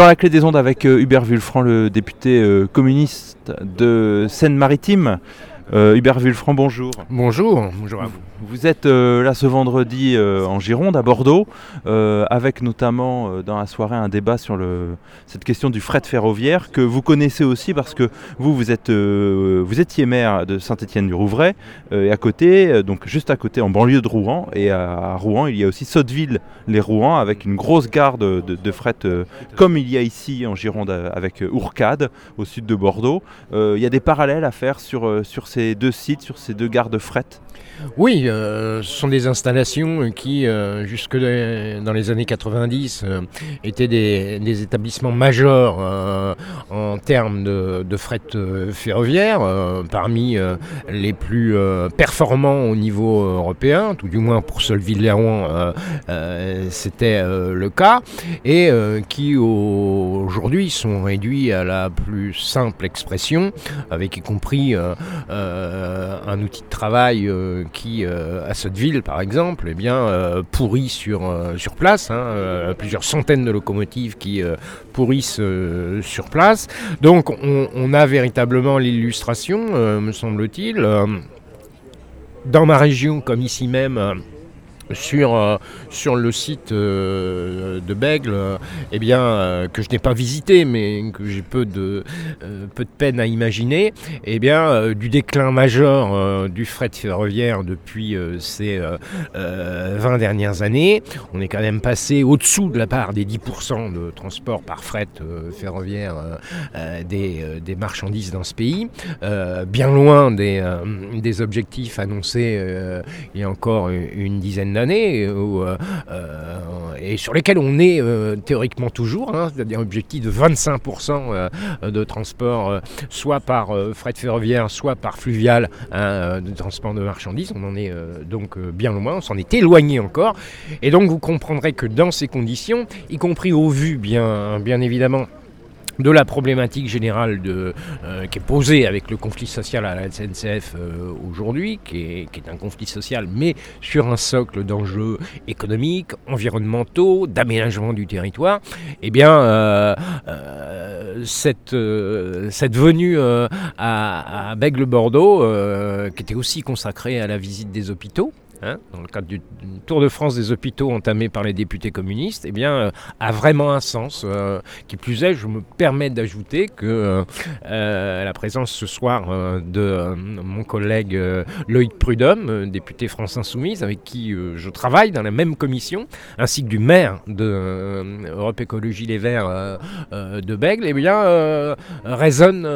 Sur la clé des ondes avec euh, Hubert Vulfranc, le député euh, communiste de Seine-Maritime. Euh, Hubert Vulfranc, bonjour. Bonjour, bonjour à vous. Vous êtes euh, là ce vendredi euh, en Gironde, à Bordeaux, euh, avec notamment dans la soirée un débat sur le, cette question du fret ferroviaire que vous connaissez aussi parce que vous, vous, êtes, vous étiez maire de Saint-Étienne-du-Rouvray et à côté, donc juste à côté en banlieue de Rouen. Et à, à Rouen, il y a aussi Sotteville-les-Rouen avec une grosse gare de, fret comme il y a ici en Gironde avec Ourcade au sud de Bordeaux. Il y a des parallèles à faire sur, sur ces deux sites, sur ces deux gares de fret. Oui, euh, ce sont des installations qui, euh, jusque dans les années 90, euh, étaient des, établissements majeurs en termes de, fret ferroviaire, parmi les plus performants au niveau européen, tout du moins pour Solville-les-Rouen, euh, c'était le cas, et qui au- aujourd'hui sont réduits à la plus simple expression, avec y compris un outil de travail qui, euh, à cette ville par exemple, eh bien, euh, pourrit sur, euh, sur place, hein, euh, plusieurs centaines de locomotives qui pourrissent sur place. Donc on, a véritablement l'illustration, me semble-t-il. dans ma région, comme ici même, sur, euh, sur le site euh, de Bègle, euh, eh bien, que je n'ai pas visité, mais que j'ai peu de, peine à imaginer, eh bien, du déclin majeur du fret ferroviaire depuis ces euh, euh, 20 dernières années. On est quand même passé au-dessous de la part des 10% de transport par fret ferroviaire des, des marchandises dans ce pays, bien loin des, des objectifs annoncés il y a encore une dizaine d'années, où, euh, euh, et sur lesquels on est euh, théoriquement toujours, hein, c'est-à-dire objectif de 25% euh, de transport, euh, soit par euh, fret ferroviaire, soit par fluvial, hein, euh, de transport de marchandises. On en est euh, donc euh, bien loin, on s'en est éloigné encore. Et donc vous comprendrez que dans ces conditions, y compris au vu bien, bien évidemment de la problématique générale euh, qui est posée avec le conflit social à la SNCF euh, aujourd'hui, qui est, un conflit social, mais sur un socle d'enjeux économiques, environnementaux, d'aménagement du territoire, eh bien, euh, cette, venue à, à Bègle-Bordeaux, qui était aussi consacrée à la visite des hôpitaux, hein, dans le cadre du, Tour de France des hôpitaux entamé par les députés communistes, eh bien, euh, a vraiment un sens. euh, qui plus est, je me permets d'ajouter que euh, la présence ce soir de mon collègue Loïc Prudhomme, député France Insoumise, avec qui je travaille dans la même commission, ainsi que du maire de Europe Écologie Les Verts de Bègle, eh bien, résonne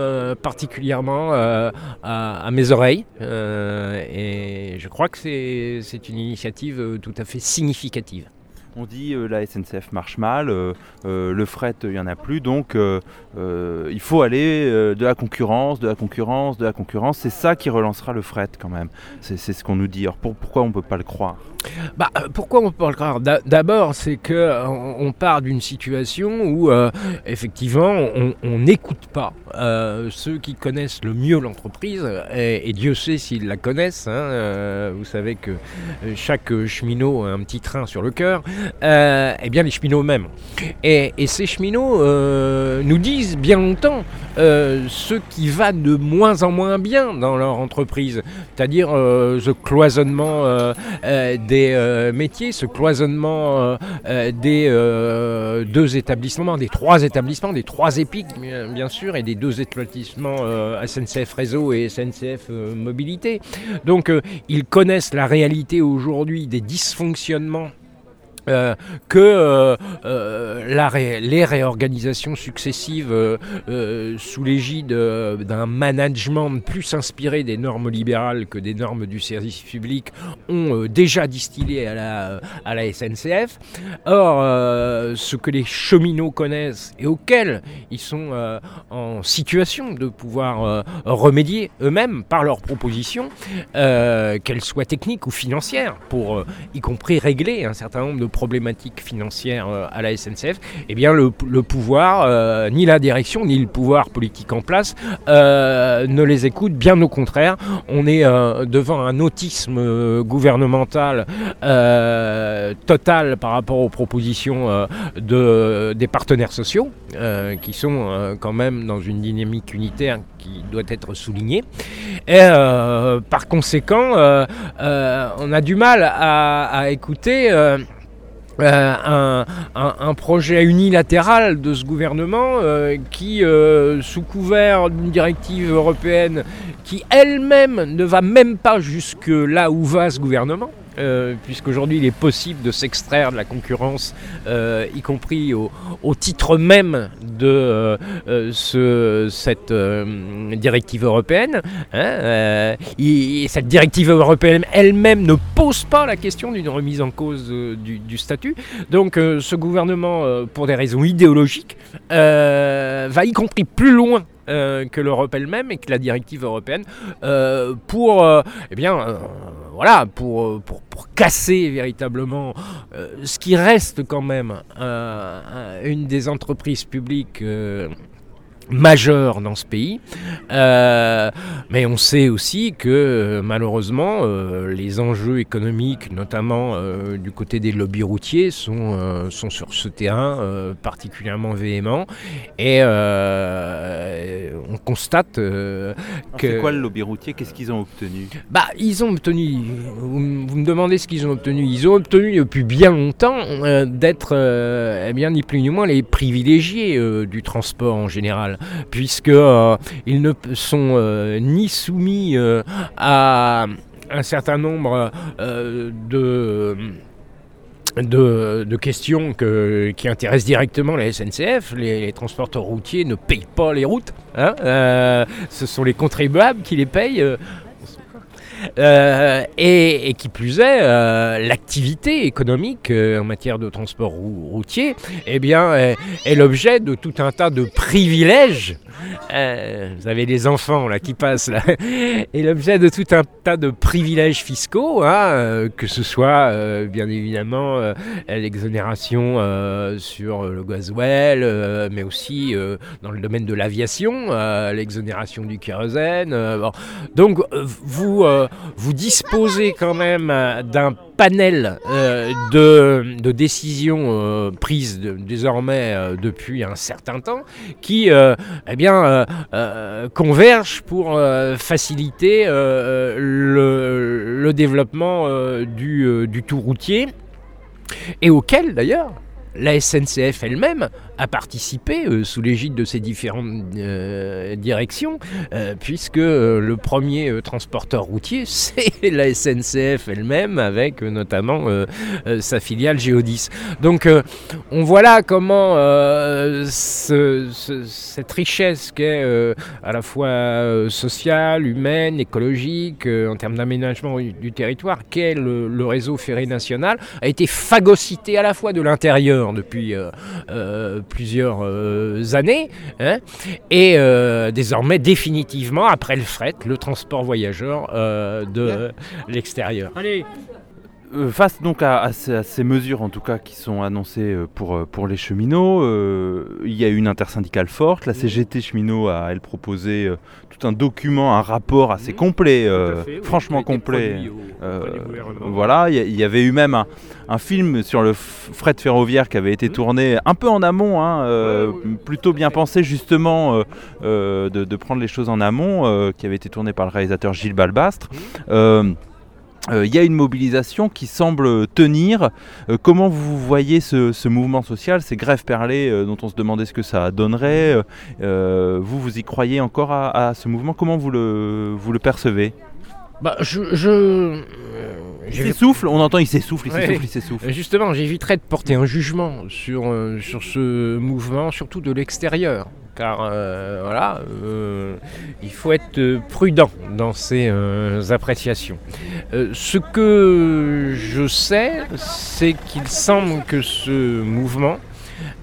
particulièrement à, à mes oreilles. et je crois que c'est c'est une initiative euh, tout à fait significative. On dit euh, la SNCF marche mal, euh, euh, le fret il n'y en a plus, donc il faut aller de la concurrence, de la concurrence, de la concurrence. C'est ça qui relancera le fret quand même. C'est ce qu'on nous dit. Alors pour- pourquoi on ne peut pas le croire? Bah, pourquoi on peut le croire? D'a- D'abord, c'est que on part d'une situation où, effectivement, on n'écoute pas ceux qui connaissent le mieux l'entreprise, et, Dieu sait s'ils la connaissent. hein, vous savez que chaque cheminot a un petit train sur le cœur. Euh, eh bien, les cheminots eux-mêmes. Et, ces cheminots euh, nous disent bien longtemps euh, ce qui va de moins en moins bien dans leur entreprise, c'est-à-dire ce cloisonnement des métiers, ce cloisonnement des deux établissements, des trois établissements, des trois épiques bien, sûr, et des deux établissements SNCF Réseau et SNCF Mobilité. Donc ils connaissent la réalité aujourd'hui des dysfonctionnements euh, que euh, euh, les réorganisations successives sous l'égide d'un management plus inspiré des normes libérales que des normes du service public ont déjà distillé à la, SNCF. Or, ce que les cheminots connaissent et auxquels ils sont en situation de pouvoir remédier eux-mêmes par leurs propositions, qu'elles soient techniques ou financières, pour y compris régler un certain nombre de problématiques financières à la SNCF, eh bien le, pouvoir, ni la direction, ni le pouvoir politique en place ne les écoute. Bien au contraire, on est devant un autisme gouvernemental total par rapport aux propositions de, des partenaires sociaux, qui sont quand même dans une dynamique unitaire qui doit être soulignée. Et par conséquent, on a du mal à, écouter. Euh, euh, un, projet unilatéral de ce gouvernement euh, qui, sous couvert d'une directive européenne qui elle-même ne va même pas jusque là où va ce gouvernement, euh, puisqu'aujourd'hui il est possible de s'extraire de la concurrence, euh, y compris au, titre même de euh, cette directive européenne. Hein, cette directive européenne elle-même ne pose pas la question d'une remise en cause du, statut. Donc ce gouvernement, pour des raisons idéologiques, va y compris plus loin que l'Europe elle-même et que la directive européenne pour eh bien, voilà, pour, pour, casser véritablement euh, ce qui reste quand même une des entreprises publiques euh, majeur dans ce pays. Euh, mais on sait aussi que euh, malheureusement euh, les enjeux économiques, notamment du côté des lobbies routiers, sont, sont sur ce terrain particulièrement véhéments. Et on constate que... C'est quoi le lobby routier? Qu'est-ce qu'ils ont obtenu? Bah ils ont obtenu, vous, me demandez ce qu'ils ont obtenu, ils ont obtenu depuis bien longtemps d'être eh bien ni plus ni moins les privilégiés du transport en général puisqu'ils euh, ne sont euh, ni soumis euh, à un certain nombre de... De, questions qui intéressent directement la SNCF. Les, transporteurs routiers ne payent pas les routes. Hein. ce sont les contribuables qui les payent. Euh, et, qui plus est, euh, l'activité économique euh, en matière de transport routier eh bien, est, l'objet de tout un tas de privilèges. vous avez des enfants là qui passent là, et l'objet de tout un tas de privilèges fiscaux, hein, que ce soit bien évidemment l'exonération sur le gasoil, mais aussi dans le domaine de l'aviation, l'exonération du kérosène. Donc vous vous disposez quand même euh, d'un panel euh, de, décisions euh, prises désormais depuis un certain temps qui eh bien, convergent pour faciliter le, développement du, du tout routier et auquel d'ailleurs la SNCF elle-même a participé euh, sous l'égide de ces différentes euh, directions, euh, puisque le premier transporteur routier, c'est la SNCF elle-même, avec notamment sa filiale Géodis. Donc on voit là comment cette richesse qui est à la fois sociale, humaine, écologique, en termes d'aménagement du, territoire, qu'est le, le réseau ferré national, a été phagocyté à la fois de l'intérieur depuis plusieurs euh, années, hein, et euh, désormais définitivement, après le fret, le transport voyageur euh, de l'extérieur. Allez face donc à, ces, mesures en tout cas qui sont annoncées pour, pour les cheminots, il y a une intersyndicale forte. La CGT cheminot a elle proposé tout un document, un rapport assez mmh. complet, franchement complet. voilà, il y, avait eu même un, un film sur le fret ferroviaire qui avait été tourné un peu en amont, hein, euh, plutôt bien pensé justement euh, euh, de, prendre les choses en amont, qui avait été tourné par le réalisateur Gilles Balbastre. Il y a une mobilisation qui semble tenir. comment vous voyez ce, mouvement social, ces grèves perlées dont on se demandait ce que ça donnerait Vous, vous y croyez encore à, ce mouvement? Comment vous le, vous le percevez? Bah, je, il s'essouffle, on entend il s'essouffle, il s'essouffle, il s'essouffle. Justement, j'éviterais de porter un jugement sur, euh, sur ce mouvement, surtout de l'extérieur. Car euh, voilà, euh, il faut être prudent dans ses appréciations. ce que je sais, c'est qu'il semble que ce mouvement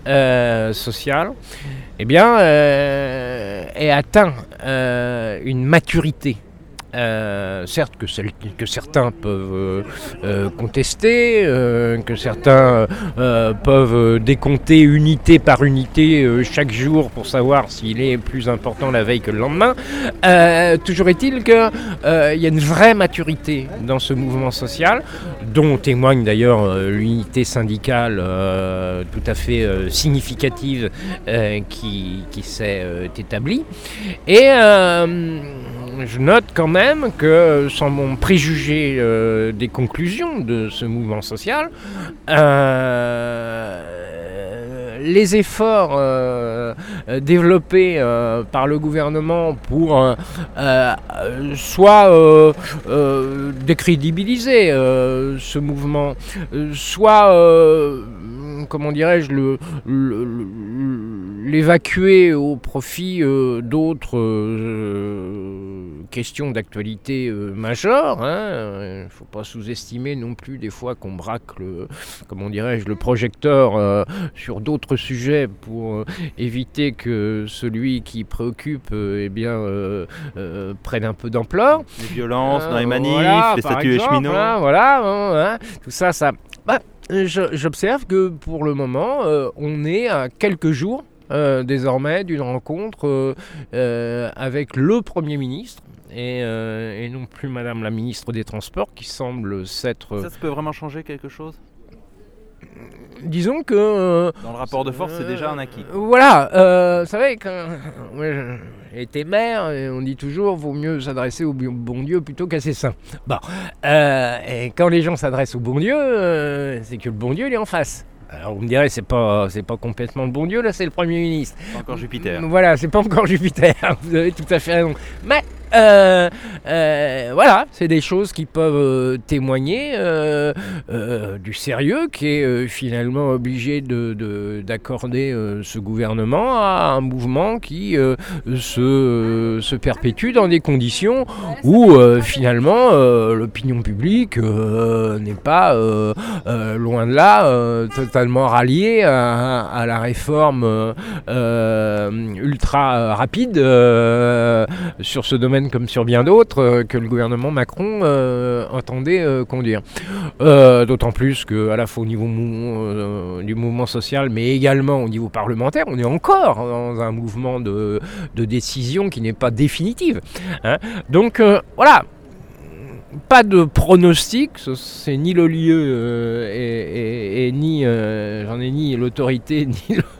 social eh bien, ait atteint une maturité Euh, certes que, certains peuvent euh, euh, contester, que certains peuvent décompter unité par unité chaque jour pour savoir s'il est plus important la veille que le lendemain. toujours est-il qu'il y a une vraie maturité dans ce mouvement social, dont témoigne d'ailleurs l'unité syndicale tout à fait significative qui, s'est établie. Je note quand même que, sans mon préjugé euh, des conclusions de ce mouvement social, euh, les efforts euh, développés par le gouvernement pour soit décrédibiliser ce mouvement, soit comment dirais-je, l'évacuer au profit d'autres questions d'actualité euh, majeures. Il hein. ne faut pas sous-estimer non plus des fois qu'on braque le, comment dirais-je, le projecteur sur d'autres sujets pour éviter que celui qui préoccupe eh bien, prenne un peu d'ampleur. Les violences dans les manifs, les statuts cheminots. Hein, voilà, hein, tout ça, ça... Bah, j'observe que pour le moment, euh, on est à quelques jours euh, désormais d'une rencontre euh, avec le Premier ministre. Et, non plus Madame la ministre des Transports qui semble s'être... Ça, ça peut vraiment changer quelque chose? Disons que... Dans le rapport de force, c'est déjà un acquis. Voilà, vous savez, quand j'ai été maire, et on dit toujours, vaut mieux s'adresser au bon Dieu plutôt qu'à ses saints. Bon, et quand les gens s'adressent au bon Dieu, c'est que le bon Dieu, il est en face. Alors vous me direz, c'est pas, c'est pas complètement le bon Dieu, là c'est le Premier ministre. Pas encore Jupiter. Voilà, c'est pas encore Jupiter, vous avez tout à fait raison. Mais euh, euh, voilà, c'est des choses qui peuvent euh, témoigner du sérieux qui est finalement obligé d'accorder de, ce gouvernement à un mouvement qui se, perpétue dans des conditions où finalement l'opinion publique n'est pas loin de là totalement ralliée à la réforme ultra rapide sur ce domaine comme sur bien d'autres, euh, que le gouvernement Macron euh, entendait euh, conduire. D'autant plus qu'à la fois au niveau du mouvement social, mais également au niveau parlementaire, on est encore dans un mouvement de, décision qui n'est pas définitive. Hein. Donc voilà, pas de pronostic, c'est ni le lieu et, ni j'en ai ni l'autorité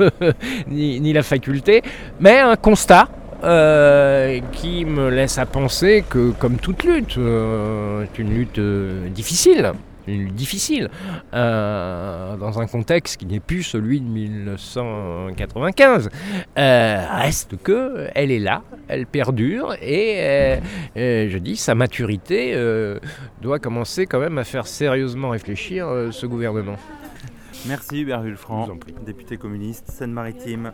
ni, ni, la faculté, mais un constat euh, qui me laisse à penser que, comme toute lutte, euh, c'est une lutte euh, difficile, une lutte difficile, dans un contexte qui n'est plus celui de 1995. reste que elle est là, elle perdure, et je dis sa maturité doit commencer quand même à faire sérieusement réfléchir ce gouvernement. Merci Hubert Vulfranc, député communiste Seine-Maritime.